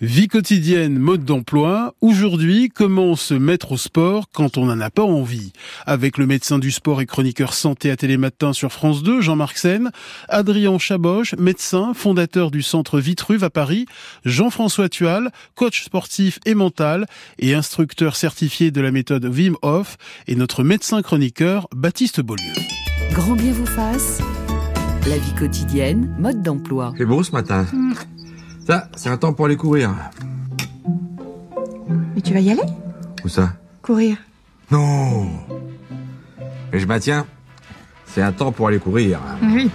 Vie quotidienne, mode d'emploi. Aujourd'hui, comment se mettre au sport quand on n'en a pas envie? Avec le médecin du sport et chroniqueur santé à Télématin sur France 2, Jean-Marc Sen, Adrien Chaboche, médecin, fondateur du centre Vitruve à Paris, Jean-François Tual, coach sportif et mental et instructeur certifié de la méthode Wim Hof et notre médecin chroniqueur Baptiste Beaulieu. Grand bien vous fasse. La vie quotidienne, mode d'emploi. C'est beau ce matin. Ça, c'est un temps pour aller courir. Mais tu vas y aller? Où ça? Courir. Non Mais je maintiens, c'est un temps pour aller courir. Oui.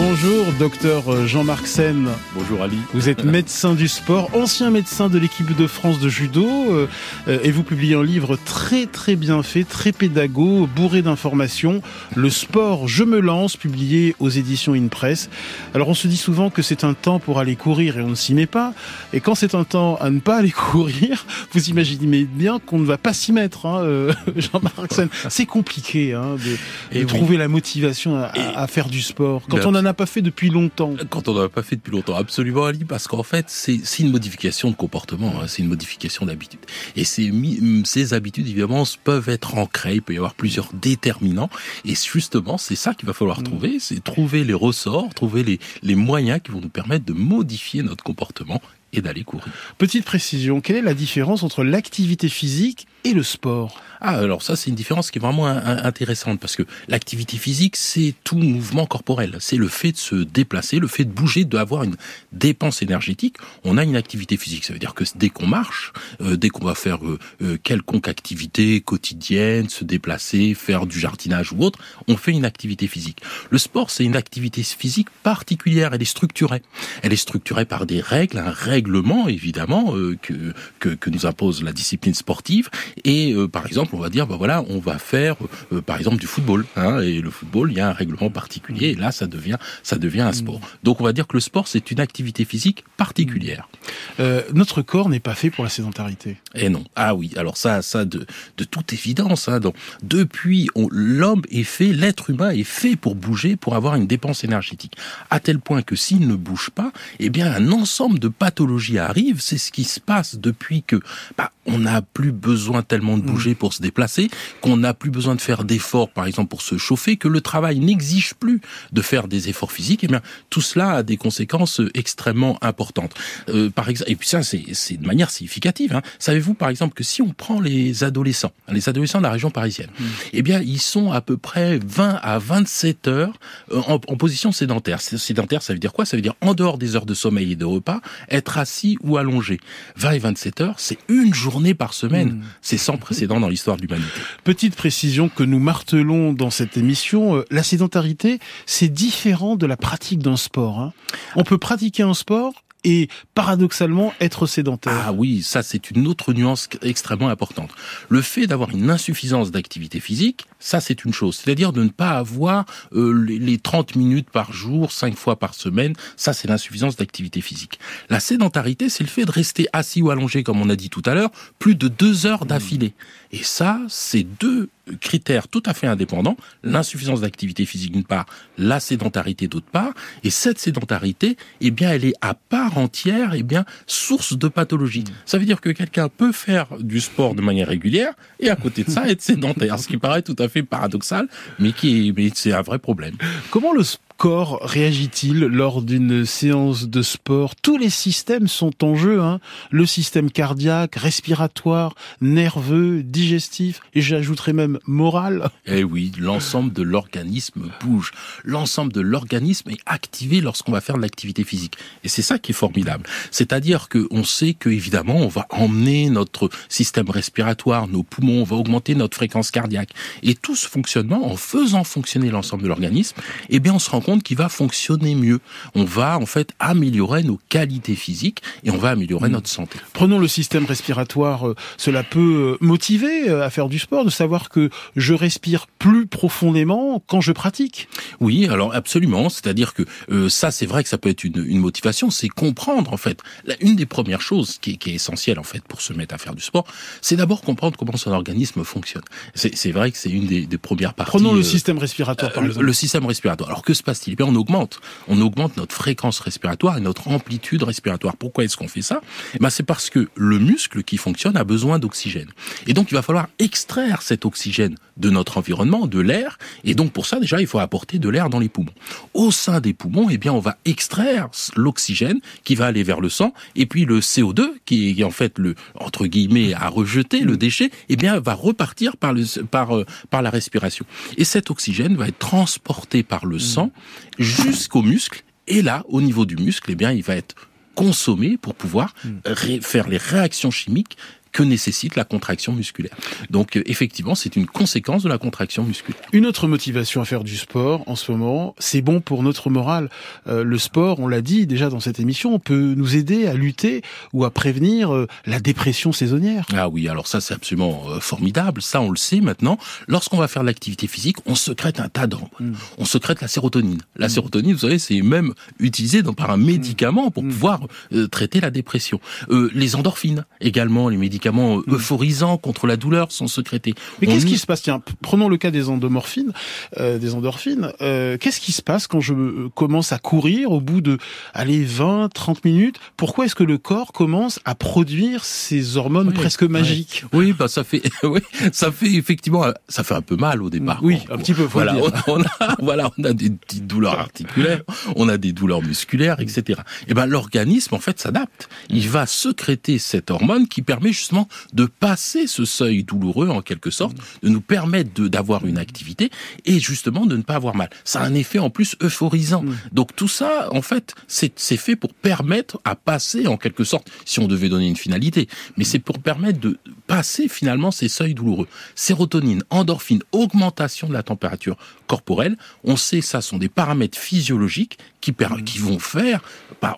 Bonjour, docteur Jean-Marc Sen. Bonjour Ali. Vous êtes médecin du sport, ancien médecin de l'équipe de France de judo, euh, euh, et vous publiez un livre très très bien fait, très pédago, bourré d'informations, Le sport, je me lance, publié aux éditions InPress. Alors on se dit souvent que c'est un temps pour aller courir et on ne s'y met pas, et quand c'est un temps à ne pas aller courir, vous imaginez bien qu'on ne va pas s'y mettre, hein, euh, Jean-Marc Sen. C'est compliqué hein, de, trouver la motivation à, faire du sport quand on n'en a pas fait depuis longtemps. Quand on n'en a pas fait depuis longtemps, absolument Ali, parce qu'en fait, c'est une modification de comportement, hein, c'est une modification d'habitude. Et ces, ces habitudes, évidemment, peuvent être ancrées, il peut y avoir plusieurs déterminants, et justement, c'est ça qu'il va falloir trouver, c'est trouver les ressorts, trouver les, les moyens qui vont nous permettre de modifier notre comportement et d'aller courir. Petite précision, quelle est la différence entre l'activité physique et le sport? Ah, alors ça, c'est une différence qui est vraiment intéressante parce que l'activité physique, c'est tout mouvement corporel. C'est le fait de se déplacer, le fait de bouger, d'avoir une dépense énergétique. On a une activité physique. Ça veut dire que dès qu'on marche, euh, dès qu'on va faire euh, euh, quelconque activité quotidienne, se déplacer, faire du jardinage ou autre, on fait une activité physique. Le sport, c'est une activité physique particulière. Elle est structurée. Elle est structurée par des règles, un règlement évidemment euh, que, que que nous impose la discipline sportive. Et euh, par exemple, on va dire, bah voilà, on va faire, euh, par exemple, du football. Hein, et le football, il y a un règlement particulier. Et là, ça devient, ça devient un sport. Donc, on va dire que le sport, c'est une activité physique particulière. Euh, Notre corps n'est pas fait pour la sédentarité. Et non. Ah oui. Alors ça, ça de, de toute évidence. Hein, donc, depuis, l'homme est fait, l'être humain est fait pour bouger, pour avoir une dépense énergétique. À tel point que s'il ne bouge pas, eh bien, un ensemble de pathologies arrivent. C'est ce qui se passe depuis que, bah, on n'a plus besoin tellement de bouger pour se déplacer, qu'on n'a plus besoin de faire d'efforts, par exemple, pour se chauffer, que le travail n'exige plus de faire des efforts physiques. Eh bien, tout cela a des conséquences euh, extrêmement importantes. Euh, par exemple, et puis ça, c'est de manière significative. Hein. Savez-vous, par exemple, que si on prend les adolescents, les adolescents de la région parisienne, eh bien, ils sont à peu près 20 à 27 heures euh, en, en position sédentaire. Sédentaire, ça veut dire quoi? Ça veut dire en dehors des heures de sommeil et de repas, être assis ou allongé. 20 et 27 heures, c'est une journée par semaine. C'est sans précédent dans l'histoire de l'humanité. Petite précision que nous martelons dans cette émission, euh, la sédentarité, c'est différent de la pratique d'un sport. hein. On peut pratiquer un sport et paradoxalement être sédentaire. Ah oui, ça c'est une autre nuance extrêmement importante. Le fait d'avoir une insuffisance d'activité physique, ça c'est une chose. C'est-à-dire de ne pas avoir euh, les, les 30 minutes par jour, 5 fois par semaine, ça c'est l'insuffisance d'activité physique. La sédentarité, c'est le fait de rester assis ou allongé, comme on a dit tout à l'heure, plus de deux heures d'affilée. Et ça, c'est deux critères tout à fait indépendants. L'insuffisance d'activité physique d'une part, la sédentarité d'autre part. Et cette sédentarité, eh bien, elle est à part entière, eh bien, source de pathologie. Ça veut dire que quelqu'un peut faire du sport de manière régulière et à côté de ça être sédentaire, ce qui paraît tout à fait paradoxal, mais qui est, mais c'est un vrai problème. Comment le corps réagit-il lors d'une séance de sport? Tous les systèmes sont en jeu. Hein. Le système cardiaque, respiratoire, nerveux, digestif, et j'ajouterais même moral. Eh oui, l'ensemble de l'organisme bouge. L'ensemble de l'organisme est activé lorsqu'on va faire de l'activité physique. Et c'est ça qui est formidable. C'est-à-dire que on sait que évidemment, on va emmener notre système respiratoire, nos poumons, on va augmenter notre fréquence cardiaque. Et tout ce fonctionnement, en faisant fonctionner l'ensemble de l'organisme, eh bien, on se rend compte qu'il va fonctionner mieux. On va, en fait, améliorer nos qualités physiques et on va améliorer notre santé. Prenons le système respiratoire. euh, Cela peut euh, motiver euh, à faire du sport, de savoir que je respire plus profondément quand je pratique. Oui, alors absolument. C'est-à-dire que euh, ça, c'est vrai que ça peut être une, une motivation, c'est comprendre en fait. La- une des premières choses qui est, qui est essentielle en fait pour se mettre à faire du sport, c'est d'abord comprendre comment son organisme fonctionne. C'est vrai que c'est une des, des premières parties. Prenons le euh, système respiratoire, par euh, le, exemple. le système respiratoire. Alors que se passe bien, on augmente. On augmente notre fréquence respiratoire et notre amplitude respiratoire. Pourquoi est-ce qu'on fait ça? Eh ben, c'est parce que le muscle qui fonctionne a besoin d'oxygène. Et donc, il va falloir extraire cet oxygène de notre environnement, de l'air. Et donc, pour ça, déjà, il faut apporter de l'air dans les poumons. Au sein des poumons, eh bien, on va extraire l'oxygène qui va aller vers le sang. Et puis, le CO2, qui est en fait le, entre guillemets, à rejeter, le déchet, eh bien, va repartir par le, par, euh, par la respiration. Et cet oxygène va être transporté par le sang jusqu'au muscle. Et là, au niveau du muscle, eh bien, il va être consommé pour pouvoir faire les réactions chimiques que nécessite la contraction musculaire. Donc euh, effectivement, c'est une conséquence de la contraction musculaire. Une autre motivation à faire du sport en ce moment, c'est bon pour notre morale. Euh, le sport, on l'a dit déjà dans cette émission, peut nous aider à lutter ou à prévenir euh, la dépression saisonnière. Ah oui, alors ça c'est absolument formidable. Ça, on le sait maintenant. Lorsqu'on va faire de l'activité physique, on secrète un tas d'hormones. On secrète la sérotonine. La sérotonine, vous savez, c'est même utilisé dans, par un médicament pour pouvoir traiter la dépression. les endorphines également, les médicaments médicaments mm. euphorisants contre la douleur sont sécrétés. Mais qu'est-ce qui se passe? Tiens, prenons le cas des endomorphines, euh, des endorphines. Euh, qu'est-ce qui se passe quand je euh, commence à courir au bout de, allez, 20, 30 minutes? Pourquoi est-ce que le corps commence à produire ces hormones presque magiques? Oui, bah ça fait, oui, ça fait effectivement, ça fait un peu mal au départ. Oui, un petit peu. voilà, On, a, voilà, on a des petites douleurs articulaires, on a des douleurs musculaires, etc. Et ben l'organisme en fait s'adapte. Il va sécréter cette hormone qui permet justement de passer ce seuil douloureux en quelque sorte, de nous permettre d'avoir une activité et justement de ne pas avoir mal. Ça a un effet en plus euphorisant. Mm. Donc tout ça, en fait, c'est fait pour permettre à passer en quelque sorte, si on devait donner une finalité, mais c'est pour permettre de passer finalement ces seuils douloureux. Sérotonine, endorphine, augmentation de la température corporelle, on sait ça sont des paramètres physiologiques qui, mm. qui vont faire,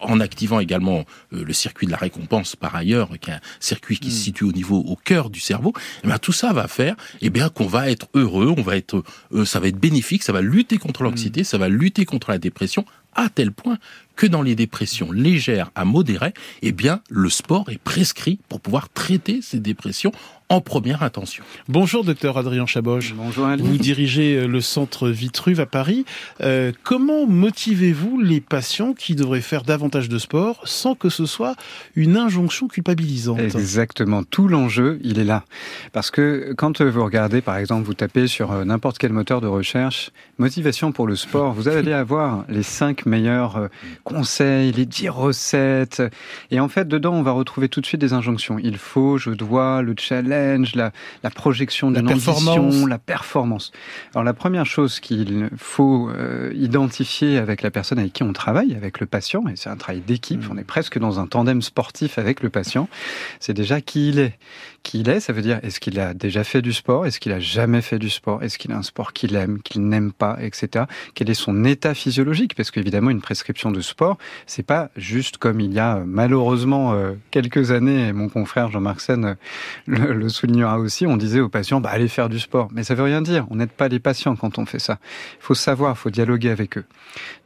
en activant également euh, le circuit de la récompense par ailleurs, qui est un circuit qui se situe au niveau, au cœur du cerveau, eh bien tout ça va faire, eh bien qu'on va être heureux, on va être, euh, ça va être bénéfique, ça va lutter contre l'anxiété, ça va lutter contre la dépression, à tel point que dans les dépressions légères à modérées, eh bien, le sport est prescrit pour pouvoir traiter ces dépressions en première intention. Bonjour, docteur Adrien Chaboche. Bonjour, Ali. Vous dirigez euh, le centre Vitruve à Paris. Euh, comment motivez-vous les patients qui devraient faire davantage de sport sans que ce soit une injonction culpabilisante? Exactement. Tout l'enjeu, il est là. Parce que quand vous regardez, par exemple, vous tapez sur euh, n'importe quel moteur de recherche, motivation pour le sport, vous allez avoir les cinq meilleurs conseils, les dix recettes. Et en fait, dedans, on va retrouver tout de suite des injonctions. Il faut, je dois, le challenge la, la projection d'une ambition, la performance. Alors la première chose qu'il faut euh, identifier avec la personne avec qui on travaille, avec le patient, et c'est un travail d'équipe, mm. on est presque dans un tandem sportif avec le patient, c'est déjà qui il est. Qui il est, ça veut dire est-ce qu'il a déjà fait du sport, est-ce qu'il a jamais fait du sport, est-ce qu'il a un sport qu'il aime, qu'il n'aime pas, etc. Quel est son état physiologique? Parce qu'évidemment, une prescription de sport, c'est pas juste comme il y a malheureusement euh, quelques années, mon confrère Jean-Marc Sen le, le soulignera aussi, on disait aux patients, bah, allez faire du sport. Mais ça veut rien dire. On n'aide pas les patients quand on fait ça. Il faut savoir, il faut dialoguer avec eux.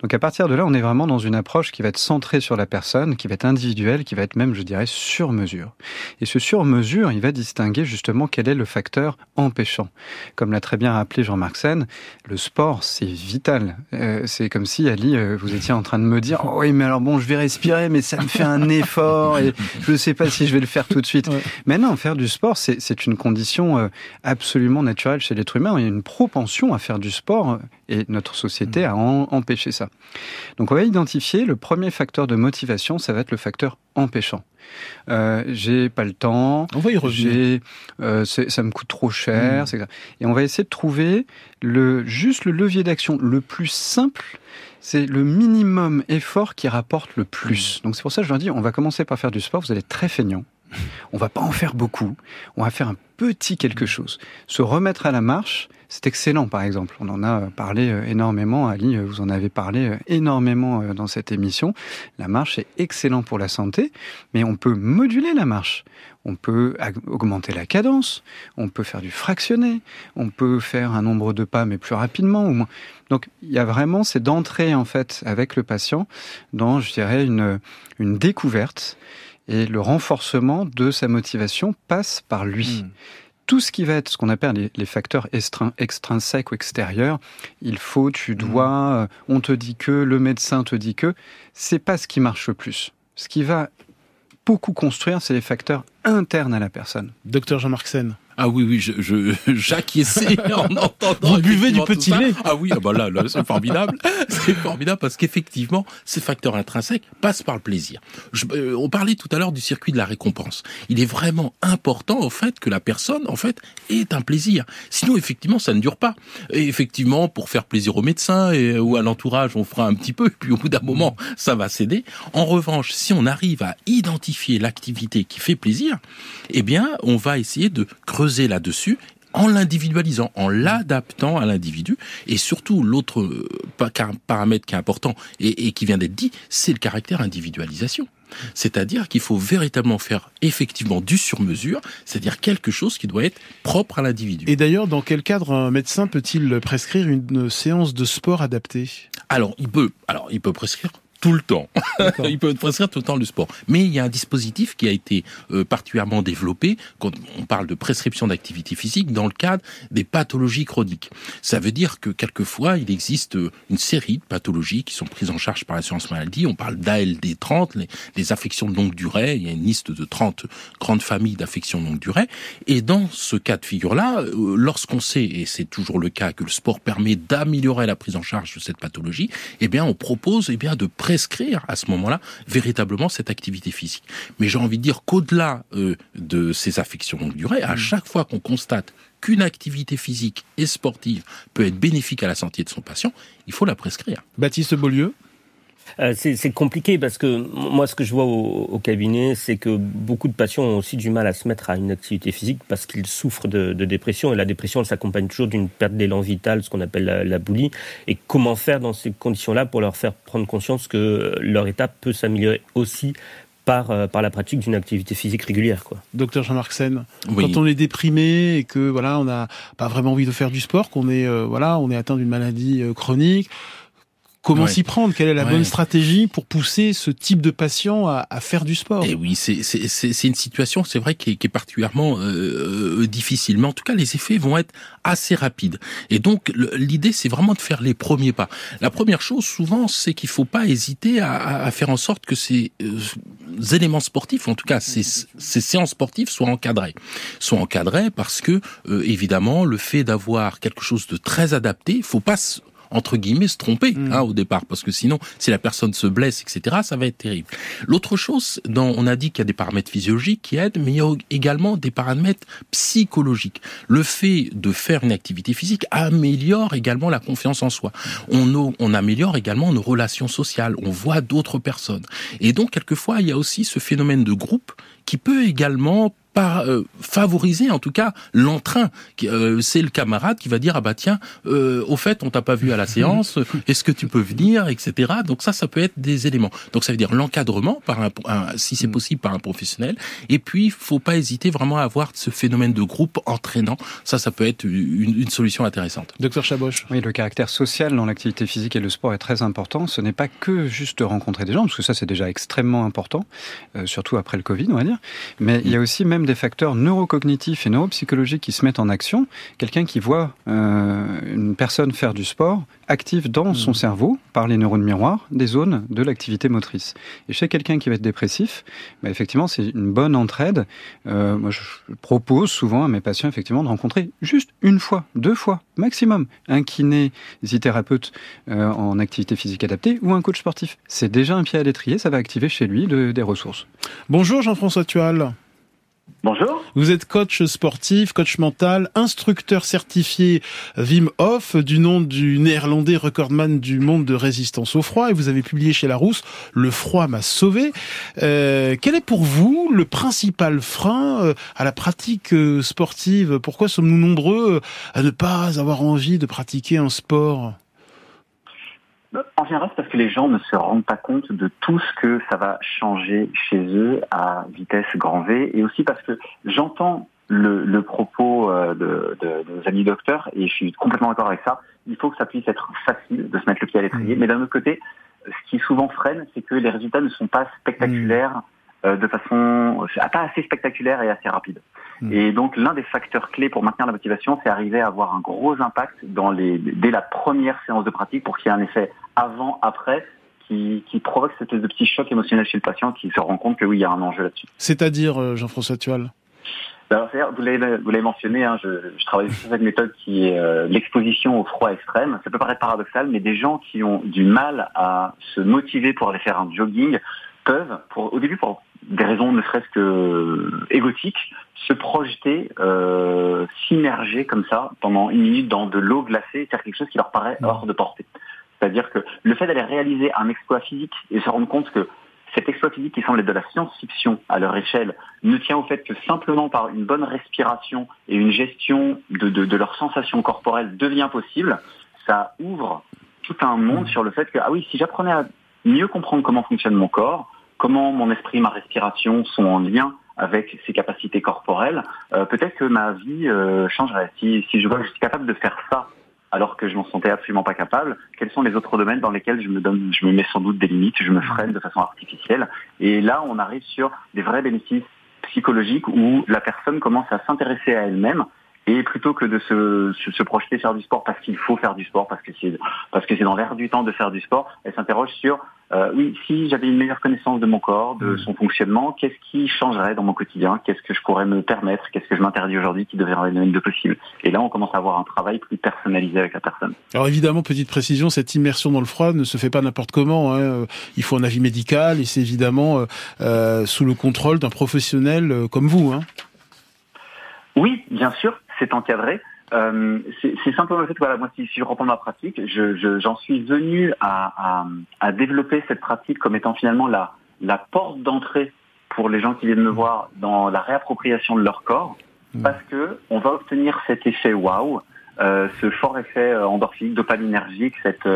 Donc à partir de là, on est vraiment dans une approche qui va être centrée sur la personne, qui va être individuelle, qui va être même, je dirais, sur mesure. Et ce sur mesure, il va distinguer justement quel est le facteur empêchant. Comme l'a très bien rappelé Jean-Marc Sen, le sport, c'est vital. Euh, c'est comme si, Ali, euh, vous étiez en train de me dire, oh oui, mais alors bon, je vais respirer, mais ça me fait un effort et je ne sais pas si je vais le faire tout de suite. Mais non, faire du sport, c'est une condition euh, absolument naturelle chez l'être humain. Il y a une propension à faire du sport euh, et notre société mm. a empêché ça. Donc on va identifier le premier facteur de motivation, ça va être le facteur empêchant. Euh, j'ai pas le temps. On va y revenir. Euh, ça me coûte trop cher. Mm. Et on va essayer de trouver le juste le levier d'action le plus simple. C'est le minimum effort qui rapporte le plus. Mm. Donc c'est pour ça que je leur dis, on va commencer par faire du sport. Vous allez être très feignant. On va pas en faire beaucoup. On va faire un petit quelque chose. Se remettre à la marche, c'est excellent, par exemple. On en a parlé euh, énormément. Ali, euh, vous en avez parlé euh, énormément dans cette émission. La marche est excellent pour la santé, mais on peut moduler la marche. On peut augmenter la cadence, on peut faire du fractionné, on peut faire un nombre de pas mais plus rapidement ou moins. Donc il y a vraiment, c'est d'entrer en fait avec le patient dans, je dirais, une, une découverte et le renforcement de sa motivation passe par lui. Hmm. tout ce qui va être ce qu'on appelle les, facteurs extrinsèques ou extérieurs, il faut, tu dois, euh, on te dit que, le médecin te dit que, c'est pas ce qui marche le plus. Ce qui va beaucoup construire, c'est les facteurs internes à la personne. Docteur Jean-Marc Sen. Ah oui, oui, je, je j'acquiesçais en entendant. Vous buvez du petit lait. Ah oui, ah bah là, là c'est formidable. C'est formidable parce qu'effectivement, ces facteurs intrinsèques passent par le plaisir. Je- euh, on parlait tout à l'heure du circuit de la récompense. Il est vraiment important, en fait, que la personne, en fait, ait un plaisir. Sinon, effectivement, ça ne dure pas. Et effectivement, pour faire plaisir au médecin et, ou à l'entourage, on fera un petit peu, puis au bout d'un moment, ça va céder. En revanche, si on arrive à identifier l'activité qui fait plaisir, eh bien, on va essayer de creuser là-dessus en l'individualisant, en l'adaptant à l'individu. Et surtout, l'autre euh, paramètre qui est important et, et qui vient d'être dit, c'est le caractère individualisation. C'est-à-dire qu'il faut véritablement faire effectivement du sur-mesure, c'est-à-dire quelque chose qui doit être propre à l'individu. Et d'ailleurs, dans quel cadre un médecin peut-il prescrire une séance de sport adaptée? Alors, il peut, alors, il peut prescrire tout le temps. Il peut prescrire tout le temps le sport. Mais il y a un dispositif qui a été euh, particulièrement développé quand on parle de prescription d'activité physique dans le cadre des pathologies chroniques. Ça veut dire que quelquefois, il existe euh, une série de pathologies qui sont prises en charge par l'assurance maladie. On parle d'ALD 30, les, les affections de longue durée. Il y a une liste de 30 grandes familles d'affections de longue durée. Et dans ce cas de figure-là, euh, lorsqu'on sait, et c'est toujours le cas, que le sport permet d'améliorer la prise en charge de cette pathologie, eh bien, on propose eh bien de prescrire à ce moment-là véritablement cette activité physique. Mais j'ai envie de dire qu'au-delà euh, de ces affections longue durée, à chaque fois qu'on constate qu'une activité physique et sportive peut être bénéfique à la santé de son patient, il faut la prescrire. Baptiste Beaulieu c'est c'est compliqué parce que moi, ce que je vois au, au cabinet, c'est que beaucoup de patients ont aussi du mal à se mettre à une activité physique parce qu'ils souffrent de, de dépression. Et la dépression, elle s'accompagne toujours d'une perte d'élan vital, ce qu'on appelle la, la boulie. Et comment faire dans ces conditions-là pour leur faire prendre conscience que leur état peut s'améliorer aussi par, euh, par la pratique d'une activité physique régulière, quoi. Docteur Jean-Marc Sen, Oui. quand on est déprimé et que voilà, on n'a pas vraiment envie de faire du sport, qu'on est euh, voilà, on est atteint d'une maladie euh, chronique, comment Ouais. s'y prendre? Quelle est la Ouais. bonne stratégie pour pousser ce type de patient à, à faire du sport? Et Eh oui, c'est une situation, c'est vrai, qui est, qui est particulièrement euh, euh, difficile. Mais en tout cas, les effets vont être assez rapides. Et donc, l'idée, c'est vraiment de faire les premiers pas. La première chose, souvent, c'est qu'il faut pas hésiter à, à- faire en sorte que ces euh, éléments sportifs, en tout cas ces, ces séances sportives, soient encadrées. Soient encadrées parce que, euh, évidemment, le fait d'avoir quelque chose de très adapté, faut pas se- entre guillemets se tromper Mm. hein, au départ parce que sinon si la personne se blesse etc ça va être terrible. L'autre chose dans, on a dit qu'il y a des paramètres physiologiques qui aident mais il y a également des paramètres psychologiques. Le fait de faire une activité physique améliore également la confiance en soi. On, on améliore également nos relations sociales. On voit d'autres personnes. Et donc quelquefois il y a aussi ce phénomène de groupe qui peut également par, euh, favoriser en tout cas l'entrain. Qui, euh, c'est le camarade qui va dire ah bah tiens, euh, au fait on t'a pas vu à la séance, est-ce que tu peux venir, etc. Donc ça, ça peut être des éléments. Donc ça veut dire l'encadrement par un, un- si c'est possible par un professionnel. Et puis faut pas hésiter vraiment à avoir ce phénomène de groupe entraînant. Ça, ça peut être une, une solution intéressante. Docteur Chaboche Oui, le caractère social dans l'activité physique et le sport est très important. Ce n'est pas que juste de rencontrer des gens, parce que ça c'est déjà extrêmement important, euh, surtout après le Covid, on va dire. Mais il y a aussi même des facteurs neurocognitifs et neuropsychologiques qui se mettent en action. Quelqu'un qui voit euh, une personne faire du sport active dans son cerveau, par les neurones miroirs, des zones de l'activité motrice. Et chez quelqu'un qui va être dépressif, bah, effectivement, c'est une bonne entraide. Euh, moi, je propose souvent à mes patients, effectivement, de rencontrer juste une fois, deux fois, maximum, un kinésithérapeute euh, en activité physique adaptée ou un coach sportif. C'est déjà un pied à l'étrier, ça va activer chez lui de- des ressources. Bonjour Jean-François Tual. Bonjour. Vous êtes coach sportif, coach mental, instructeur certifié Wim Hof, du nom du néerlandais recordman du monde de résistance au froid, et vous avez publié chez Larousse Le froid m'a sauvé. Euh, quel est pour vous le principal frein euh, à la pratique euh, sportive? Pourquoi sommes-nous nombreux à ne pas avoir envie de pratiquer un sport? En général, c'est parce que les gens ne se rendent pas compte de tout ce que ça va changer chez eux à vitesse grand V, et aussi parce que j'entends le, le propos euh, de, de, de nos amis docteurs, et je suis complètement d'accord avec ça. Il faut que ça puisse être facile de se mettre le pied à l'étrier, mais d'un autre côté, ce qui souvent freine, c'est que les résultats ne sont pas spectaculaires euh, de façon, pas assez spectaculaire et assez rapide. Mmh. Et donc l'un des facteurs clés pour maintenir la motivation, c'est arriver à avoir un gros impact dans les, dès la première séance de pratique pour qu'il y ait un effet avant, après, qui, qui, provoque cette espèce de petit choc émotionnel chez le patient qui se rend compte que oui, il y a un enjeu là-dessus. C'est-à-dire, euh, Jean-François Tual alors, vous l'avez mentionné, hein, je, je, travaille sur cette méthode qui est euh, l'exposition au froid extrême. Ça peut paraître paradoxal, mais des gens qui ont du mal à se motiver pour aller faire un jogging peuvent, pour, au début pour des raisons ne serait-ce que égotiques, se projeter, euh, s'immerger comme ça pendant une minute dans de l'eau glacée, faire quelque chose qui leur paraît hors de portée. C'est-à-dire que le fait d'aller réaliser un exploit physique et se rendre compte que cet exploit physique qui semble être de la science-fiction à leur échelle ne tient au fait que simplement par une bonne respiration et une gestion de, de, de leurs sensations corporelles devient possible, ça ouvre tout un monde sur le fait que, ah oui, si j'apprenais à mieux comprendre comment fonctionne mon corps, comment mon esprit, ma respiration sont en lien avec ses capacités corporelles, euh, peut-être que ma vie euh, changerait. Si, si je vois que je suis capable de faire ça alors que je m'en sentais absolument pas capable, quels sont les autres domaines dans lesquels je me donne, je me mets sans doute des limites, je me freine de façon artificielle. Et là, on arrive sur des vrais bénéfices psychologiques où la personne commence à s'intéresser à elle-même et plutôt que de se, se, projeter faire du sport parce qu'il faut faire du sport, parce que c'est parce que c'est dans l'air du temps de faire du sport, elle s'interroge sur euh, oui, si j'avais une meilleure connaissance de mon corps, de mmh. son fonctionnement, qu'est-ce qui changerait dans mon quotidien? Qu'est-ce que je pourrais me permettre? Qu'est-ce que je m'interdis aujourd'hui qui devenir de possible? Et là, on commence à avoir un travail plus personnalisé avec la personne. Alors évidemment, petite précision, cette immersion dans le froid ne se fait pas n'importe comment. Hein. Il faut un avis médical et c'est évidemment euh, euh sous le contrôle d'un professionnel euh, comme vous. Hein. Oui, bien sûr c'est encadré. Euh, c'est simplement le fait que voilà, moi, si, je reprends ma pratique, j'en suis venu à, développer cette pratique comme étant finalement la, la porte d'entrée pour les gens qui viennent me voir dans la réappropriation de leur corps, mmh. parce que on va obtenir cet effet waouh, euh, ce fort effet euh, endorphinique, dopaminergique, cette,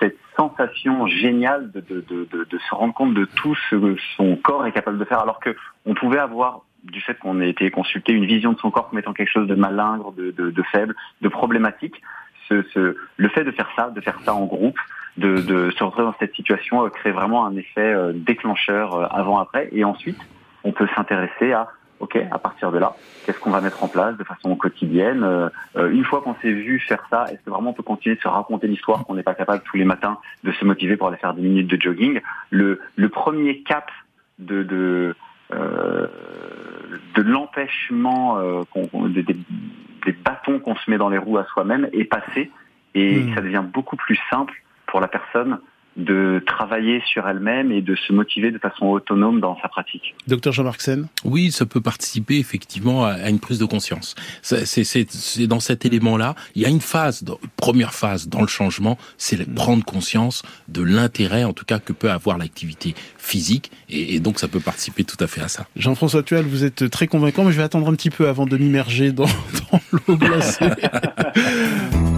cette, sensation géniale de, de, se rendre compte de tout ce que son corps est capable de faire, alors que on pouvait avoir du fait qu'on ait été consulté une vision de son corps comme étant quelque chose de malingre, de, de, de faible, de problématique. Ce, ce, le fait de faire ça, de faire ça en groupe, de, de se retrouver dans cette situation, euh, crée vraiment un effet euh, déclencheur euh, avant-après. Et ensuite, on peut s'intéresser à, ok, à partir de là, qu'est-ce qu'on va mettre en place de façon quotidienne Une fois qu'on s'est vu faire ça, est-ce que vraiment on peut continuer de se raconter l'histoire qu'on n'est pas capable tous les matins de se motiver pour aller faire des minutes de jogging? Le, le premier cap de, de de l'empêchement euh, des, des, bâtons qu'on se met dans les roues à soi-même est passé et hmm. ça devient beaucoup plus simple pour la personne de travailler sur elle-même et de se motiver de façon autonome dans sa pratique. Docteur Jean-Marc Sen Oui, ça peut participer effectivement à une prise de conscience. C'est dans cet élément-là, il y a une phase, première phase dans le changement, c'est prendre conscience de l'intérêt, en tout cas, que peut avoir l'activité physique, et, donc ça peut participer tout à fait à ça. Jean-François Tuel, vous êtes très convaincant, mais je vais attendre un petit peu avant de m'immerger dans, dans l'eau glacée.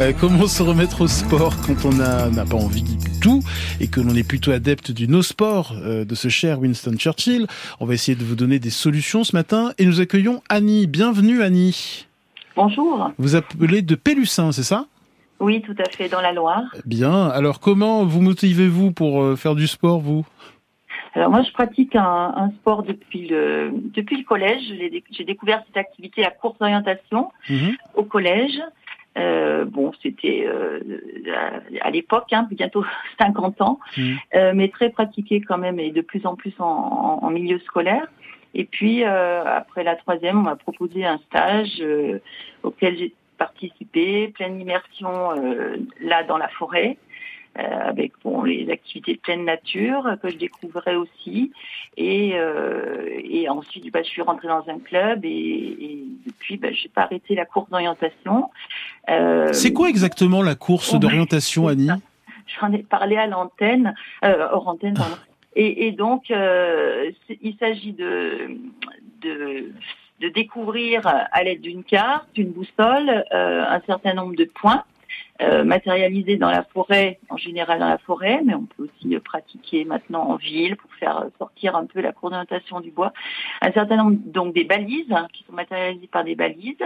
Euh, comment se remettre au sport quand on n'a pas envie du tout et que l'on est plutôt adepte du no-sport euh, de ce cher Winston Churchill? On va essayer de vous donner des solutions ce matin et nous accueillons Annie. Bienvenue Annie. Bonjour. Vous appelez de Pélussin, c'est ça? Oui, tout à fait, dans la Loire. Bien. Alors comment vous motivez-vous pour euh, faire du sport, vous? Alors moi, je pratique un, sport depuis le depuis le collège. J'ai découvert cette activité, la course d'orientation, mhm. au collège. Euh, bon, c'était euh, à, l'époque, hein, bientôt 50 ans, mmh. euh, mais très pratiqué quand même et de plus en plus en, en, milieu scolaire. Et puis, après la troisième, on m'a proposé un stage auquel j'ai participé, pleine immersion là dans la forêt. Euh, avec bon, les activités de pleine nature que je découvrais aussi. Et, euh, et ensuite, bah, je suis rentrée dans un club et, et depuis, bah, j'ai pas arrêté la course d'orientation. Euh, C'est quoi exactement la course d'orientation, Annie? J'en ai parlé à l'antenne, euh, hors antenne, pardon. Et, et donc, euh, il s'agit de, de, de, découvrir à l'aide d'une carte, d'une boussole, euh, un certain nombre de points euh, matérialisé dans la forêt, en général dans la forêt, mais on peut aussi pratiquer maintenant en ville pour faire sortir un peu la coordination du bois. Un certain nombre, donc des balises hein, qui sont matérialisées par des balises,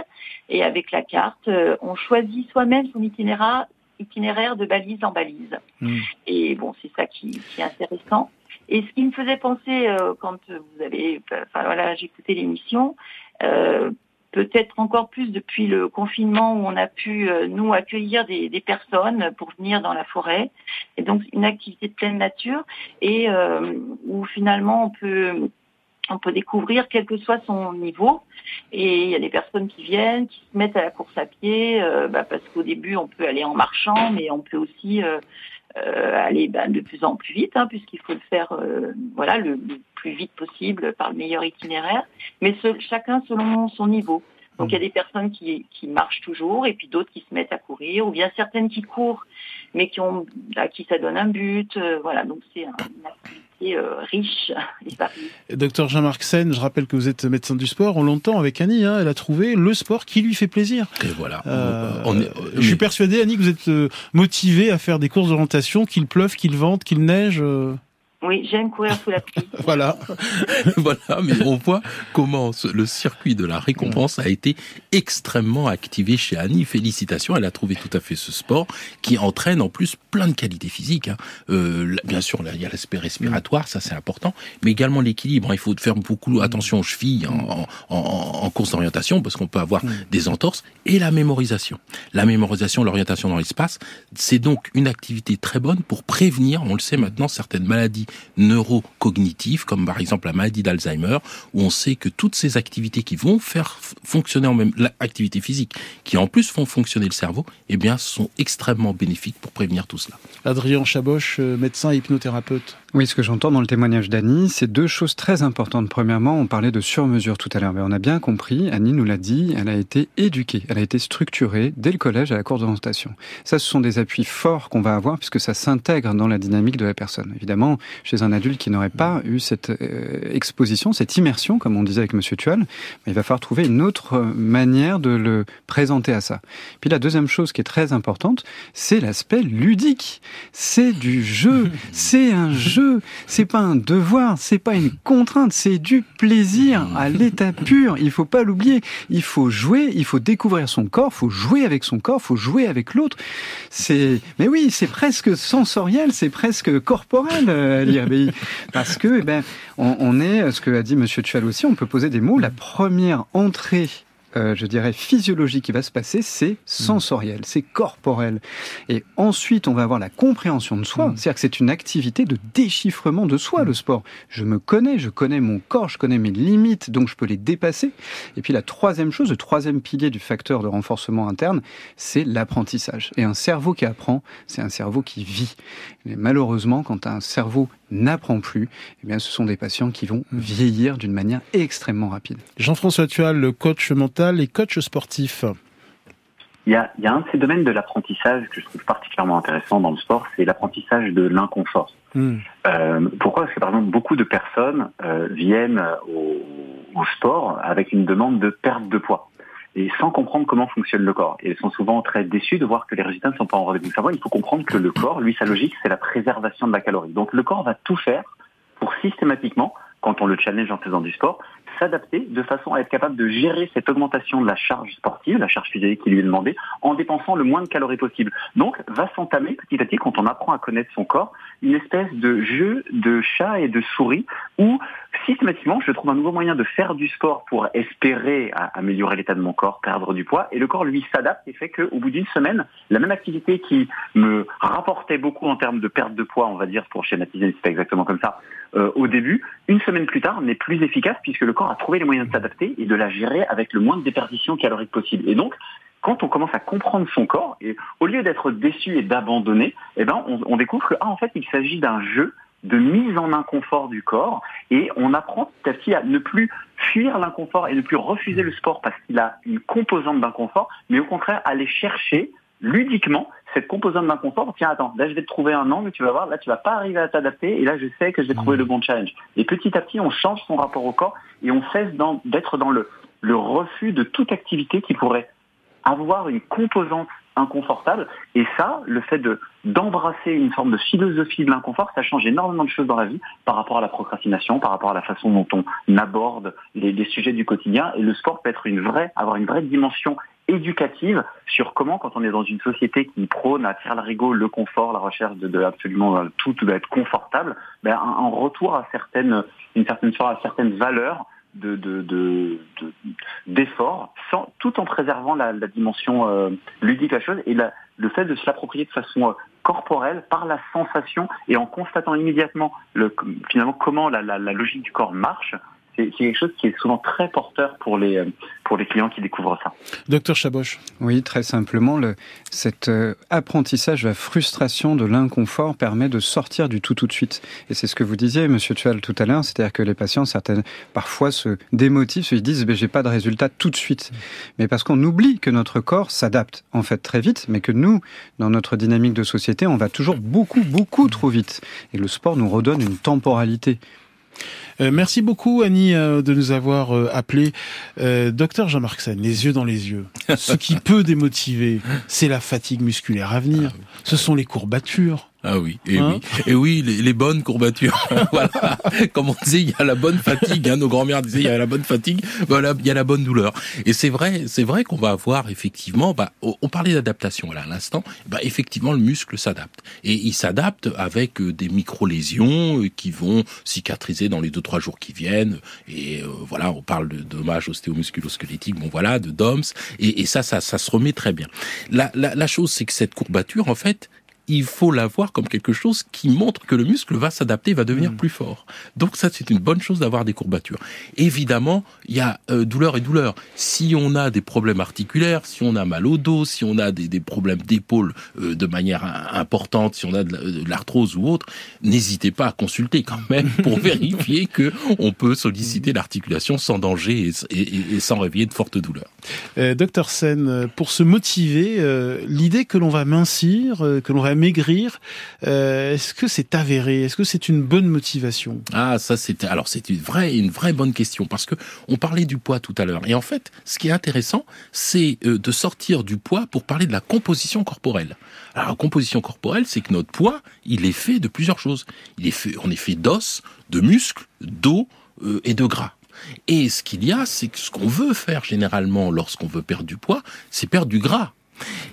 et avec la carte, euh, on choisit soi-même son itinéraire, itinéraire de balise en balise. Hmm. Et bon, c'est ça qui, qui, est intéressant. Et ce qui me faisait penser euh, quand vous avez, enfin voilà, j'écoutais l'émission, euh, peut-être encore plus depuis le confinement où on a pu euh, nous accueillir des, des, personnes pour venir dans la forêt, et donc une activité de pleine nature et où finalement on peut on peut découvrir quel que soit son niveau. Et il y a des personnes qui viennent, qui se mettent à la course à pied, euh, bah, parce qu'au début on peut aller en marchant, mais on peut aussi euh, euh, aller bah, de plus en plus vite, hein, puisqu'il faut le faire voilà le, plus vite possible par le meilleur itinéraire, mais chacun selon son niveau. Donc il y a des personnes qui, qui marchent toujours et puis d'autres qui se mettent à courir, ou bien certaines qui courent, mais qui ont à qui ça donne un but. voilà, donc c'est un, activité euh, riche et Docteur Jean-Marc Sen, je rappelle que vous êtes médecin du sport. On l'entend avec Annie, hein, elle a trouvé le sport qui lui fait plaisir. Et voilà. Euh, on est, je suis persuadé, Annie, que vous êtes euh, motivé à faire des courses d'orientation, qu'il pleuve, qu'il vente, qu'il neige. Oui, j'aime courir sous la pluie. voilà. voilà, mais on voit comment le circuit de la récompense a été extrêmement activé chez Annie. Félicitations, elle a trouvé tout à fait ce sport qui entraîne en plus plein de qualités physiques. Hein. Euh, bien sûr, il y a l'aspect respiratoire, ça c'est important, mais également l'équilibre. Il faut faire beaucoup attention aux chevilles en, en, en course d'orientation parce qu'on peut avoir des entorses et la mémorisation. La mémorisation, l'orientation dans l'espace, c'est donc une activité très bonne pour prévenir, on le sait maintenant, certaines maladies neurocognitives, comme par exemple la maladie d'Alzheimer, où on sait que toutes ces activités qui vont faire fonctionner en même l'activité physique, qui en plus font fonctionner le cerveau, eh sont extrêmement bénéfiques pour prévenir tout cela. Adrien Chaboche, euh, médecin et hypnothérapeute. Oui, ce que j'entends dans le témoignage d'Annie, c'est deux choses très importantes. Premièrement, on parlait de sur-mesure tout à l'heure, mais on a bien compris, Annie nous l'a dit, elle a été éduquée, elle a été structurée dès le collège à la cour d'orientation. Ça, ce sont des appuis forts qu'on va avoir puisque ça s'intègre dans la dynamique de la personne. Évidemment, chez un adulte qui n'aurait pas eu cette euh, exposition, cette immersion, comme on disait avec Monsieur Tual, il va falloir trouver une autre manière de le présenter à ça. Puis la deuxième chose qui est très importante, c'est l'aspect ludique. C'est du jeu, c'est un jeu c'est pas un devoir, c'est pas une contrainte, c'est du plaisir à l'état pur. Il faut pas l'oublier. Il faut jouer, il faut découvrir son corps, faut jouer avec son corps, faut jouer avec l'autre. C'est, mais oui, c'est presque sensoriel, c'est presque corporel, euh, l'IRBI. Parce que, eh ben, on, on est, ce que a dit Monsieur Tual aussi, on peut poser des mots. La première entrée euh, je dirais, physiologique qui va se passer, c'est sensoriel, c'est corporel. Et ensuite, on va avoir la compréhension de soi. Mm. C'est-à-dire que c'est une activité de déchiffrement de soi, le sport. Je me connais, je connais mon corps, je connais mes limites, donc je peux les dépasser. Et puis la troisième chose, le troisième pilier du facteur de renforcement interne, c'est l'apprentissage. Et un cerveau qui apprend, c'est un cerveau qui vit. Mais malheureusement, quand un cerveau n'apprend plus, eh bien, ce sont des patients qui vont vieillir d'une manière extrêmement rapide. Jean-François Tual, le coach mental et coach sportif. Il y, a, il y a un de ces domaines de l'apprentissage que je trouve particulièrement intéressant dans le sport, c'est l'apprentissage de l'inconfort. Mmh. Euh, pourquoi? Parce que par exemple, beaucoup de personnes euh, viennent au, au, sport avec une demande de perte de poids et sans comprendre comment fonctionne le corps. Et elles sont souvent très déçues de voir que les résultats ne sont pas en rendez-vous. Il faut comprendre que le corps, lui, sa logique, c'est la préservation de la calorie. Donc le corps va tout faire pour systématiquement, quand on le challenge en faisant du sport, s'adapter de façon à être capable de gérer cette augmentation de la charge sportive, la charge physique qui lui est demandée, en dépensant le moins de calories possible. Donc, va s'entamer petit à petit, quand on apprend à connaître son corps, une espèce de jeu de chat et de souris où systématiquement, je trouve un nouveau moyen de faire du sport pour espérer améliorer l'état de mon corps, perdre du poids, et le corps lui s'adapte et fait qu'au bout d'une semaine, la même activité qui me rapportait beaucoup en termes de perte de poids, on va dire pour schématiser, c'est pas exactement comme ça, euh, au début, une semaine plus tard, n'est plus efficace puisque le corps a trouvé les moyens de s'adapter et de la gérer avec le moins de déperdition calorique possible. Et donc, quand on commence à comprendre son corps, et au lieu d'être déçu et d'abandonner, eh ben, on, on découvre que, ah, en fait, il s'agit d'un jeu de mise en inconfort du corps et on apprend petit à petit à ne plus fuir l'inconfort et ne plus refuser le sport parce qu'il a une composante d'inconfort, mais au contraire aller chercher ludiquement cette composante d'inconfort. Tiens, attends, là je vais te trouver un angle, tu vas voir, là tu vas pas arriver à t'adapter et là je sais que je vais trouver le bon challenge. Et petit à petit on change son rapport au corps et on cesse d'être dans le, le refus de toute activité qui pourrait avoir une composante inconfortable. Et ça, le fait de d'embrasser une forme de philosophie de l'inconfort, ça change énormément de choses dans la vie par rapport à la procrastination, par rapport à la façon dont on aborde les, sujets du quotidien. Et le sport peut être une vraie, avoir une vraie dimension éducative sur comment, quand on est dans une société qui prône à tirer le rigot, le confort, la recherche de, absolument tout, doit être confortable, ben, un, retour à certaines, une certaine à certaines valeurs de, d'effort, sans, tout en préservant la, dimension euh, ludique de la chose et le fait de se l'approprier de façon euh, corporelle par la sensation et en constatant immédiatement le, finalement comment la, logique du corps marche, c'est quelque chose qui est souvent très porteur pour les, euh, pour les clients qui découvrent ça. Docteur Chaboche. Oui, très simplement, le, cet euh, apprentissage, la frustration de l'inconfort permet de sortir du tout tout de suite. Et c'est ce que vous disiez, Monsieur Tual, tout à l'heure, c'est-à-dire que les patients, certaines, parfois se démotivent, se disent, ben, j'ai pas de résultat tout de suite. Mais parce qu'on oublie que notre corps s'adapte, en fait, très vite, mais que nous, dans notre dynamique de société, on va toujours beaucoup, beaucoup trop vite. Et le sport nous redonne une temporalité. Euh, merci beaucoup Annie euh, de nous avoir euh, appelé. Docteur Jean-Marc Sen, les yeux dans les yeux. Ce qui peut démotiver, c'est la fatigue musculaire à venir. Ah Ce sont les courbatures. Ah oui, et hein oui, et oui, les, bonnes courbatures. voilà, comme on disait, il y a la bonne fatigue. Hein, nos grands-mères disaient, il y a la bonne fatigue. Voilà, il y a la bonne douleur. Et c'est vrai, c'est vrai qu'on va avoir effectivement. Bah, on parlait d'adaptation là à l'instant. Bah, effectivement, le muscle s'adapte et il s'adapte avec euh, des micro-lésions euh, qui vont cicatriser dans les deux trois jours qui viennent. Et euh, voilà, on parle de dommages ostéomusculo-squelettiques. Bon voilà, de DOMS. Et, et ça, ça, ça se remet très bien. La, la, la chose, c'est que cette courbature, en fait, il faut la voir comme quelque chose qui montre que le muscle va s'adapter, va devenir mm. plus fort. Donc ça, c'est une bonne chose d'avoir des courbatures. Évidemment, il y a euh, douleur et douleur. Si on a des problèmes articulaires, si on a mal au dos, si on a des, problèmes d'épaule euh, de manière importante, si on a de l'arthrose ou autre, n'hésitez pas à consulter quand même pour vérifier que on peut solliciter l'articulation sans danger et, sans réveiller de fortes douleurs. Euh, docteur Sen, pour se motiver, l'idée que l'on va mincir, que l'on va maigrir. Euh, est-ce que c'est avéré? Est-ce que c'est une bonne motivation? Ah, ça c'est alors c'est une vraie une vraie bonne question parce que on parlait du poids tout à l'heure et en fait, ce qui est intéressant, c'est euh, de sortir du poids pour parler de la composition corporelle. Alors la composition corporelle, c'est que notre poids, il est fait de plusieurs choses. Il est fait, on est fait d'os, de muscles, d'eau et de gras. Et ce qu'il y a, c'est que ce qu'on veut faire généralement lorsqu'on veut perdre du poids, c'est perdre du gras.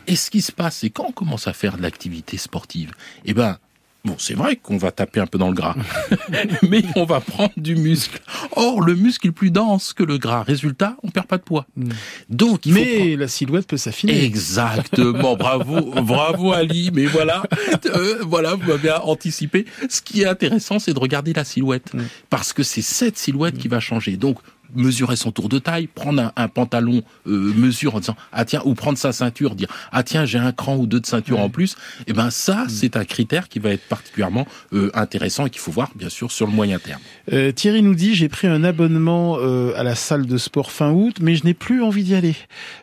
Et ce qui se passe, c'est quand on commence à faire de l'activité sportive, eh ben, Bon, c'est vrai qu'on va taper un peu dans le gras, mais on va prendre du muscle. Or, le muscle est plus dense que le gras. Résultat, on perd pas de poids. Hmm. Donc, mais la silhouette peut s'affiner. Exactement. bravo, bravo Ali. Mais voilà, euh, voilà, vous m'avez anticipé. Ce qui est intéressant, c'est de regarder la silhouette, hmm. parce que c'est cette silhouette qui va changer. Donc, mesurer son tour de taille, prendre un, pantalon euh, mesure en disant ah tiens ou prendre sa ceinture, dire ah tiens j'ai un cran ou deux de ceinture en plus, et eh ben ça mm. c'est un critère qui va être particulièrement euh, intéressant et qu'il faut voir bien sûr sur le moyen terme. Euh, Thierry nous dit j'ai pris un abonnement à la salle de sport fin août, mais je n'ai plus envie d'y aller.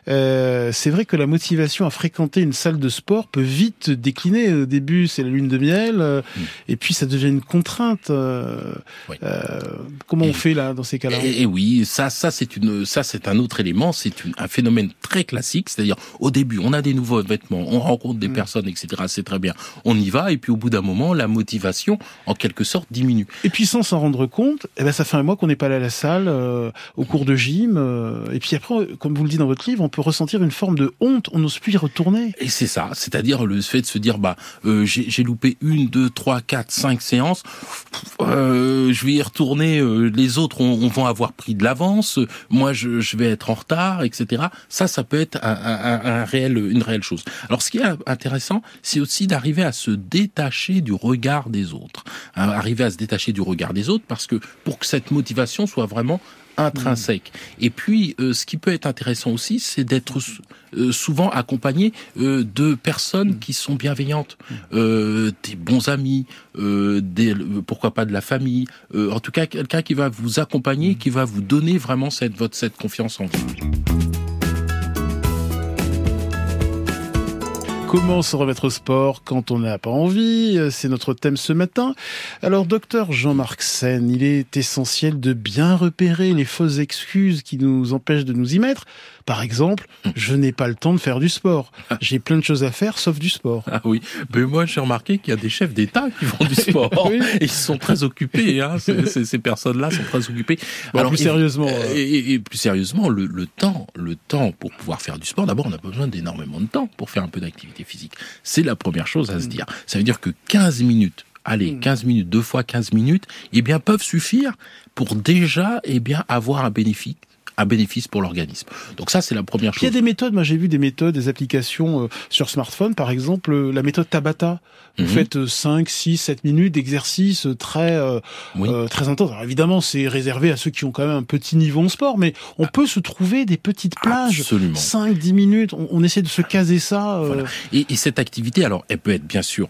c'est vrai que la motivation à fréquenter une salle de sport peut vite décliner. Au début c'est la lune de miel, mm. et puis ça devient une contrainte. comment on fait là dans ces cas-là? et oui, ça, ça c'est une, ça c'est un autre élément, c'est un phénomène très classique, c'est-à-dire au début on a des nouveaux vêtements, on rencontre des mm. personnes, etc. C'est très bien, on y va et puis au bout d'un moment la motivation en quelque sorte diminue. Et puis sans s'en rendre compte, eh ben ça fait un mois qu'on n'est pas allé à la salle, euh, au cours de gym, euh, et puis après, comme vous le dites dans votre livre, on peut ressentir une forme de honte, on n'ose plus y retourner. Et c'est ça, c'est-à-dire le fait de se dire bah euh, j'ai loupé une, deux, trois, quatre, cinq séances, je vais y retourner, les autres on, vont avoir pris de l'avance, moi je, je, vais être en retard, etc. Ça, ça peut être un, un, un, réel, une réelle chose. Alors ce qui est intéressant, c'est aussi d'arriver à se détacher du regard des autres, hein, arriver à se détacher du regard des autres, parce que pour que cette motivation soit vraiment intrinsèque. Et puis, euh, ce qui peut être intéressant aussi, c'est d'être euh, souvent accompagné euh, de personnes qui sont bienveillantes, des bons amis, des, pourquoi pas de la famille, en tout cas quelqu'un qui va vous accompagner, qui va vous donner vraiment cette, votre, cette confiance en vous. Comment se remettre au sport quand on n'a pas envie C'est notre thème ce matin. Alors, docteur Jean-Marc Sen, il est essentiel de bien repérer les fausses excuses qui nous empêchent de nous y mettre. Par exemple, je n'ai pas le temps de faire du sport. J'ai plein de choses à faire sauf du sport. Ah oui, mais moi j'ai remarqué qu'il y a des chefs d'État qui font du sport et ils sont très occupés. Hein. Ces, ces personnes-là sont très occupées. Alors plus sérieusement, euh, et, plus sérieusement, le, le, temps, le temps pour pouvoir faire du sport. D'abord, on a besoin d'énormément de temps pour faire un peu d'activité physique. C'est la première chose à se dire. Ça veut dire que 15 minutes allez, 15 minutes, deux fois 15 minutes, eh bien, peuvent suffire pour déjà, eh bien, avoir un bénéfice un bénéfice pour l'organisme. Donc ça, c'est la première chose. Il y a des méthodes, moi j'ai vu des méthodes, des applications euh, sur smartphone, par exemple euh, la méthode Tabata. Vous mhm. faites 5, 6, 7 minutes d'exercice très euh, très intense. Alors évidemment, c'est réservé à ceux qui ont quand même un petit niveau en sport, mais on peut se trouver des petites plages. Absolument. 5, 10 minutes, on, essaie de se caser ça. Et, et, cette activité, alors, elle peut être bien sûr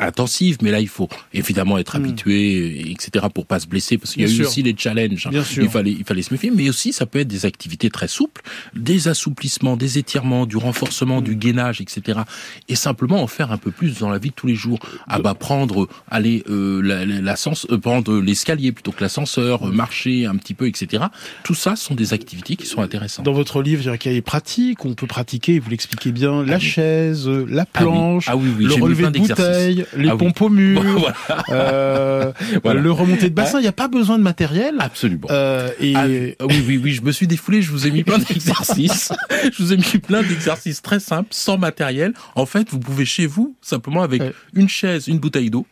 intensive, mais là, il faut évidemment être hmm. habitué, etc., pour pas se blesser, parce qu'il y a eu aussi les challenges. Bien il fallait, il fallait se méfier, mais aussi, ça peut être des activités très souples, des assouplissements, des étirements, du renforcement, du gainage, etc. Et simplement en faire un peu plus dans la vie de tous les jours. Ah bah prendre, aller euh, l'ascenseur, euh, prendre l'escalier plutôt que l'ascenseur, euh, marcher un petit peu, etc. Tout ça sont des activités qui sont intéressantes. Dans votre livre, il y a des pratiques, on peut pratiquer, vous l'expliquez bien, la ah chaise, la ah planche, ah oui. oui, le relevé de bouteille, les pompes au mur, le remonté de bassin. Il n'y a pas besoin de matériel. Absolument. et oui, oui, oui, je me suis défoulé, je vous ai mis plein d'exercices. je vous ai mis plein d'exercices très simples, sans matériel. En fait, vous pouvez chez vous, simplement avec une chaise, une bouteille d'eau,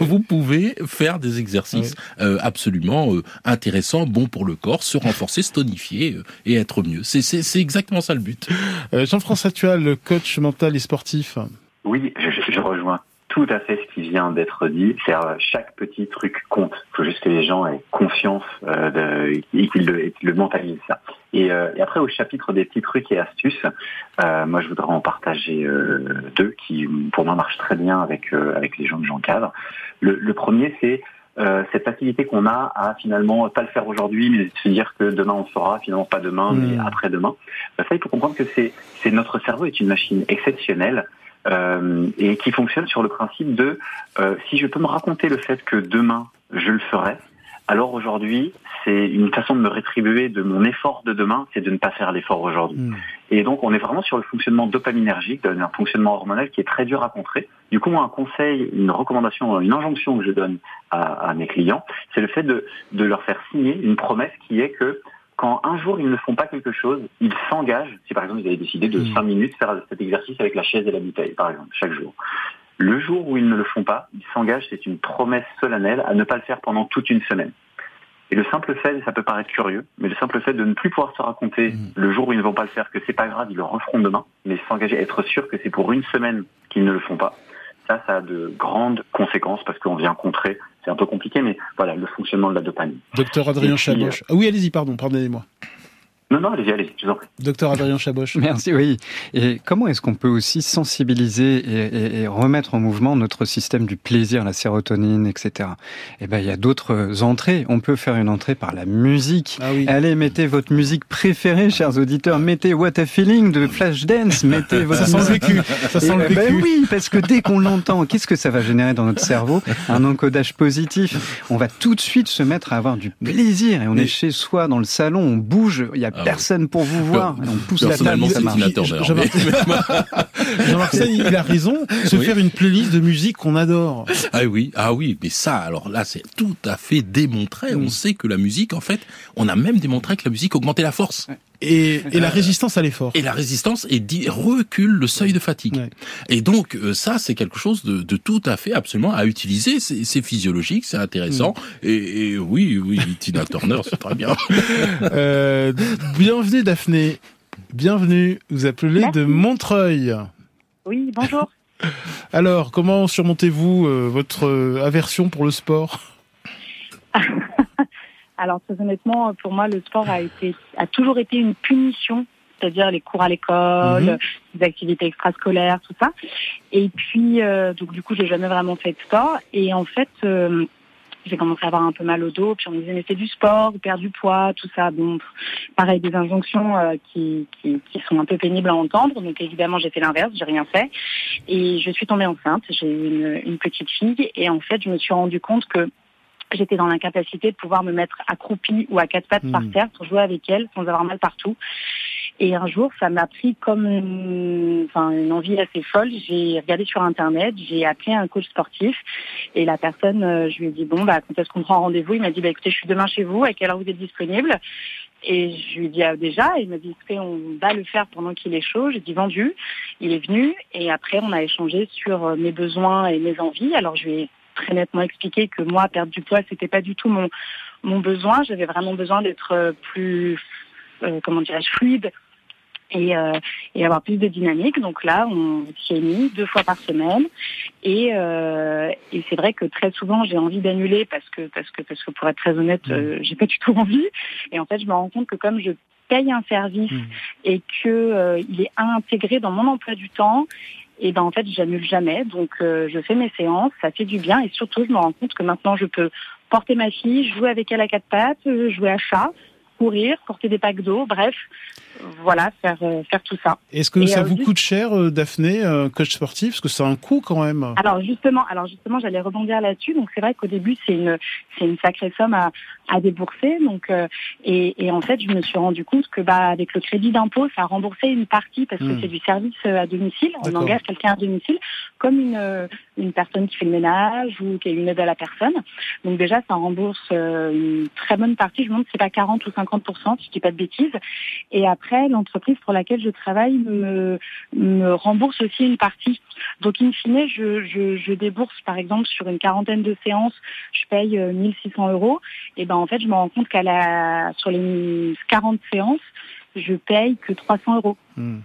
vous pouvez faire des exercices euh, absolument euh, intéressants, bons pour le corps, se renforcer, se tonifier euh, et être mieux. C'est exactement ça le but. Jean-François Tual, coach mental et sportif. Oui, je, je rejoins tout à fait ce qui vient d'être dit. C'est euh, chaque petit truc compte. Il faut juste que les gens aient confiance euh, de, et qu'ils le, le, mentalisent ça. Et, euh, et, après, au chapitre des petits trucs et astuces, euh, moi, je voudrais en partager euh, deux qui, pour moi, marchent très bien avec avec les gens que j'encadre. Le, le premier, c'est cette facilité qu'on a à finalement pas le faire aujourd'hui, mais se dire que demain on le fera, finalement pas demain, mais mmh. après-demain. ça, il faut comprendre que c'est notre cerveau est une machine exceptionnelle euh, et qui fonctionne sur le principe de euh, si je peux me raconter le fait que demain je le ferai, alors aujourd'hui c'est une façon de me rétribuer de mon effort de demain, c'est de ne pas faire l'effort aujourd'hui. Hmm. Et donc on est vraiment sur le fonctionnement dopaminergique, un fonctionnement hormonal qui est très dur à contrer. Du coup, un conseil, une recommandation, une injonction que je donne à, à mes clients, c'est le fait de, de leur faire signer une promesse qui est que quand un jour ils ne font pas quelque chose, ils s'engagent, si par exemple ils avaient décidé de 5 mm. minutes faire cet exercice avec la chaise et la bouteille, par exemple, chaque jour. Le jour où ils ne le font pas, ils s'engagent, c'est une promesse solennelle à ne pas le faire pendant toute une semaine. Et le simple fait, ça peut paraître curieux, mais le simple fait de ne plus pouvoir se raconter mm. le jour où ils ne vont pas le faire que c'est pas grave, ils le referont demain, mais s'engager, être sûr que c'est pour une semaine qu'ils ne le font pas, ça, ça a de grandes conséquences parce qu'on vient contrer c'est un peu compliqué, mais voilà, le fonctionnement de la dopamine. Docteur Adrien Chaboche. Ah oui, allez-y, pardon, pardonnez-moi. Non, non, allez-y, allez-y, je vous en prie. Docteur Adrien Chaboche. Merci, oui. Et comment est-ce qu'on peut aussi sensibiliser et, et, remettre en mouvement notre système du plaisir, la sérotonine, etc. Eh ben, il y a d'autres entrées. On peut faire une entrée par la musique. Ah oui. Allez, mettez votre musique préférée, chers auditeurs. Mettez What a Feeling de Flashdance. Mettez votre ça sent le vécu. Ça sent le vécu. Ben oui, parce que dès qu'on l'entend, qu'est-ce que ça va générer dans notre cerveau? Un encodage positif. On va tout de suite se mettre à avoir du plaisir. Et on est chez soi, dans le salon, on bouge. Il y a personne pour vous voir. on pousse la table, ça marche. Jean-Marc il a raison. Se faire une playlist de musique qu'on adore. Ah oui, ah oui, mais ça, alors là, c'est tout à fait démontré. On sait que la musique, en fait, on a même démontré que la musique augmentait la force. Et, et, la résistance à l'effort. Et la résistance et recule le seuil de fatigue. Et donc euh, ça, c'est quelque chose de, de, tout à fait absolument à utiliser. C'est physiologique, c'est intéressant. Mm. Et, et, oui, oui, Tina Turner, c'est très bien. Euh, bienvenue Daphné. Bienvenue. Vous appelez de Montreuil. Oui, bonjour. Alors, comment surmontez-vous euh, votre aversion pour le sport? Alors très honnêtement, pour moi, le sport a été a toujours été une punition, c'est-à-dire les cours à l'école, mhm. les activités extrascolaires, tout ça. Et puis euh, donc du coup, j'ai jamais vraiment fait de sport. Et en fait, euh, j'ai commencé à avoir un peu mal au dos, puis on me disait mais c'est du sport, perdre du poids, tout ça. Bon, pareil, des injonctions euh, qui, qui, qui, sont un peu pénibles à entendre. Donc évidemment, j'ai fait l'inverse, j'ai rien fait. Et je suis tombée enceinte, j'ai eu une, une petite fille, et en fait, je me suis rendu compte que j'étais dans l'incapacité de pouvoir me mettre accroupie ou à quatre pattes par Hmm. terre pour jouer avec elle sans avoir mal partout. Et un jour, ça m'a pris comme une, enfin, une envie assez folle. J'ai regardé sur Internet, j'ai appelé un coach sportif et la personne, euh, je lui ai dit, bon, bah, quand est-ce qu'on prend rendez-vous? Il m'a dit, bah, écoutez, je suis demain chez vous, à quelle heure vous êtes disponible? Et je lui ai dit ah, déjà, il m'a dit écoutez, on va le faire pendant qu'il est chaud. J'ai dit vendu. Il est venu et après on a échangé sur euh, mes besoins et mes envies. Alors je lui ai très nettement expliqué que moi perdre du poids c'était pas du tout mon mon besoin. J'avais vraiment besoin d'être euh, plus euh, comment dirais-je fluide et, euh, et avoir plus de dynamique. Donc là, on s'y est mis deux fois par semaine. Et, euh, et c'est vrai que très souvent, j'ai envie d'annuler parce que, parce que, parce que pour être très honnête, euh, j'ai pas du tout envie. Et en fait, je me rends compte que comme je paye un service et que il est intégré dans mon emploi du temps, et ben en fait, j'annule jamais. Donc, euh, je fais mes séances, ça fait du bien. Et surtout, je me rends compte que maintenant, je peux porter ma fille, jouer avec elle à quatre pattes, euh, jouer à chat, courir, porter des packs d'eau, bref, voilà, faire euh, faire tout ça. Est-ce que Et, ça euh, vous juste- coûte cher, euh, Daphné, coach sportif? Parce que c'est un coût quand même. Alors justement, alors justement, j'allais rebondir là-dessus. Donc c'est vrai qu'au début, c'est une c'est une sacrée somme à, à débourser. Donc euh, et, et en fait, je me suis rendu compte que bah avec le crédit d'impôt, ça remboursait une partie parce que Hmm. c'est du service à domicile. On D'accord. engage quelqu'un à domicile comme une une personne qui fait le ménage ou qui a une aide à la personne. Donc déjà, ça rembourse une très bonne partie. Je me demande si c'est pas 40 ou 50 si je dis pas de bêtises. Et après, l'entreprise pour laquelle je travaille me, me rembourse aussi une partie. Donc, in fine, je, je, je débourse, par exemple, sur une quarantaine de séances, je paye euh, 1600 euros. Et ben, en fait, je me rends compte qu'à la, sur les 40 séances, je paye que 300 euros. Hmm.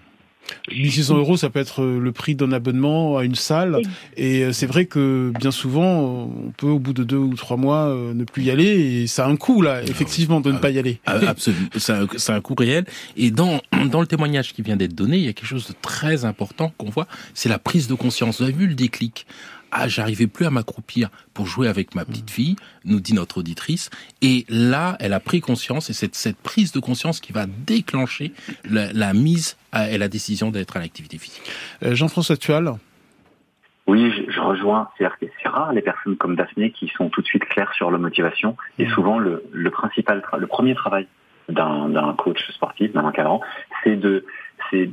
1600 euros, ça peut être euh, le prix d'un abonnement à une salle. Et euh, c'est vrai que bien souvent, on peut au bout de deux ou trois mois euh, ne plus y aller. Et ça a un coût là, effectivement, de ne pas y aller. Ah, Absolument, c'est un, c'est un coût réel. Et dans, dans le témoignage qui vient d'être donné, il y a quelque chose de très important qu'on voit, c'est la prise de conscience. Vous avez vu le déclic? Ah, j'arrivais plus à m'accroupir pour jouer avec ma petite fille, nous dit notre auditrice. Et là, elle a pris conscience, et c'est cette prise de conscience qui va déclencher la, la mise à, et la décision d'être à l'activité physique. Euh, Jean-François Tual Oui, je, je rejoins. C'est-à-dire que c'est rare les personnes comme Daphné qui sont tout de suite claires sur leur motivation. Et souvent, le, le principal, le premier travail d'un d'un coach sportif, d'un encadrant, c'est de c'est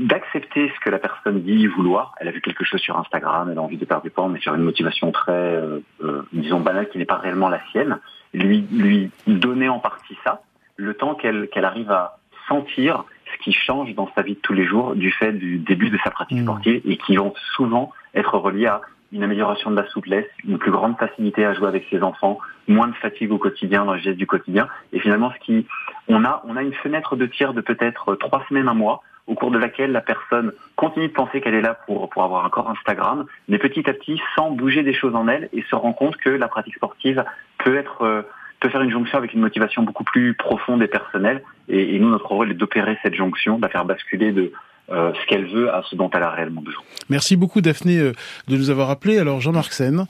d'accepter ce que la personne dit vouloir. Elle a vu quelque chose sur Instagram, elle a envie de perdre du poids, mais sur une motivation très, euh, euh, disons, banale qui n'est pas réellement la sienne. Lui, lui donner en partie ça, le temps qu'elle qu'elle arrive à sentir ce qui change dans sa vie de tous les jours du fait du début de sa pratique sportive et qui vont souvent être reliés à une amélioration de la souplesse, une plus grande facilité à jouer avec ses enfants, moins de fatigue au quotidien, dans les gestes du quotidien. Et finalement, ce qui, on a, on a une fenêtre de tir de peut-être trois semaines, un mois, au cours de laquelle la personne continue de penser qu'elle est là pour, pour avoir un corps Instagram, mais petit à petit, sans bouger des choses en elle et se rend compte que la pratique sportive peut être, euh, peut faire une jonction avec une motivation beaucoup plus profonde et personnelle. Et, et nous, notre rôle est d'opérer cette jonction, de la faire basculer de euh, ce qu'elle veut à ce dont elle a réellement besoin. Merci beaucoup Daphné euh, de nous avoir appelé. Alors Jean-Marc Sen,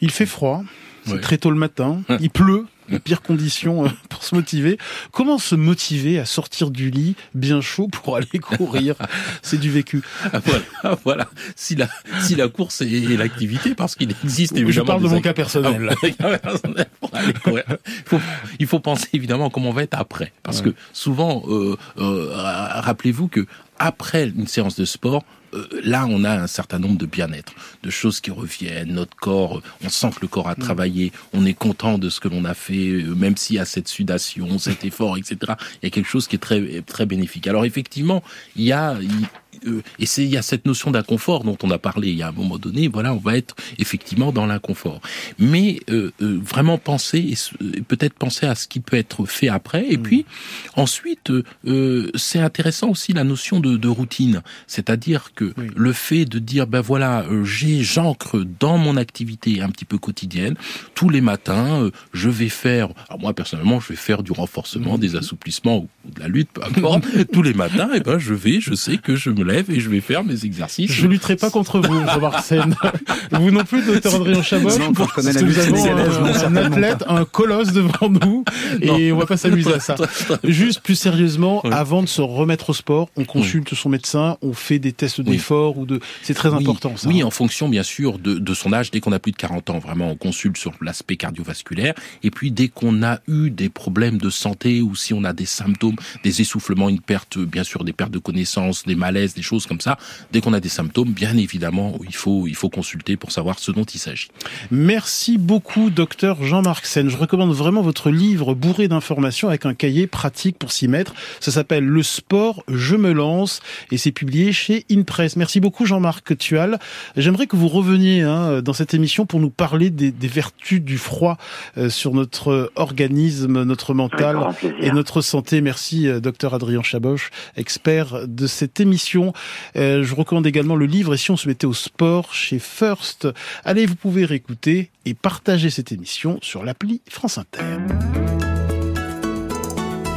il fait froid, c'est Ouais. très tôt le matin, il pleut, les pires conditions euh, pour se motiver. Comment se motiver à sortir du lit bien chaud pour aller courir? C'est du vécu. Ah, voilà, voilà. Si la, si la course est l'activité, parce qu'il existe Je évidemment. parle de mon cas personnel. Ah, pour aller courir. Il faut, il faut penser évidemment comment on va être après, parce que souvent, euh, euh, rappelez-vous que après une séance de sport, là, on a un certain nombre de bien-être, de choses qui reviennent. Notre corps, euh, on sent que le corps a travaillé, on est content de ce que l'on a fait, euh, même s'il y a cette sudation, cet effort, etc. Il y a quelque chose qui est très très bénéfique. Alors effectivement, il y a il- euh, et c'est il y a cette notion d'inconfort dont on a parlé il y a un moment donné. Voilà, on va être effectivement dans l'inconfort, mais euh, euh, vraiment penser et et peut-être penser à ce qui peut être fait après. Et puis ensuite, euh, euh, c'est intéressant aussi la notion de, de routine, c'est-à-dire que le fait de dire ben voilà, euh, j'ai j'ancre dans mon activité un petit peu quotidienne tous les matins, euh, je vais faire. Alors moi personnellement, je vais faire du renforcement, des assouplissements ou de la lutte, peu importe. tous les matins, et ben je vais, je sais que je me lève et je vais faire mes exercices. Je lutterai pas contre vous, Jean-Marc Vous non plus, docteur Adrien Chabot. Non, quand je la Nous avons un, un athlète, un colosse devant nous, et on va pas s'amuser à ça. Juste plus sérieusement, Oui. avant de se remettre au sport, on consulte son médecin, on fait des tests d'effort ou de. C'est très Oui, important ça. Oui, hein. en fonction bien sûr de, de son âge. Dès qu'on a plus de 40 ans, vraiment, on consulte sur l'aspect cardiovasculaire. Et puis dès qu'on a eu des problèmes de santé ou si on a des symptômes, des essoufflements, une perte, bien sûr, des pertes de connaissances, des malaises, des choses comme ça. Dès qu'on a des symptômes, bien évidemment, il faut il faut consulter pour savoir ce dont il s'agit. Merci beaucoup, docteur Jean-Marc Sen. Je recommande vraiment votre livre bourré d'informations avec un cahier pratique pour s'y mettre. Ça s'appelle Le sport, je me lance et c'est publié chez InPress. Merci beaucoup, Jean-Marc Tual. J'aimerais que vous reveniez hein, dans cette émission pour nous parler des, des vertus du froid euh, sur notre organisme, notre mental et notre santé. Merci, euh, docteur Adrien Chaboche, expert de cette émission. Euh, je recommande également le livre Et si on se mettait au sport chez First. Allez, vous pouvez réécouter et partager cette émission sur l'appli France Inter.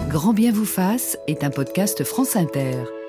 Grand bien vous fasse est un podcast France Inter.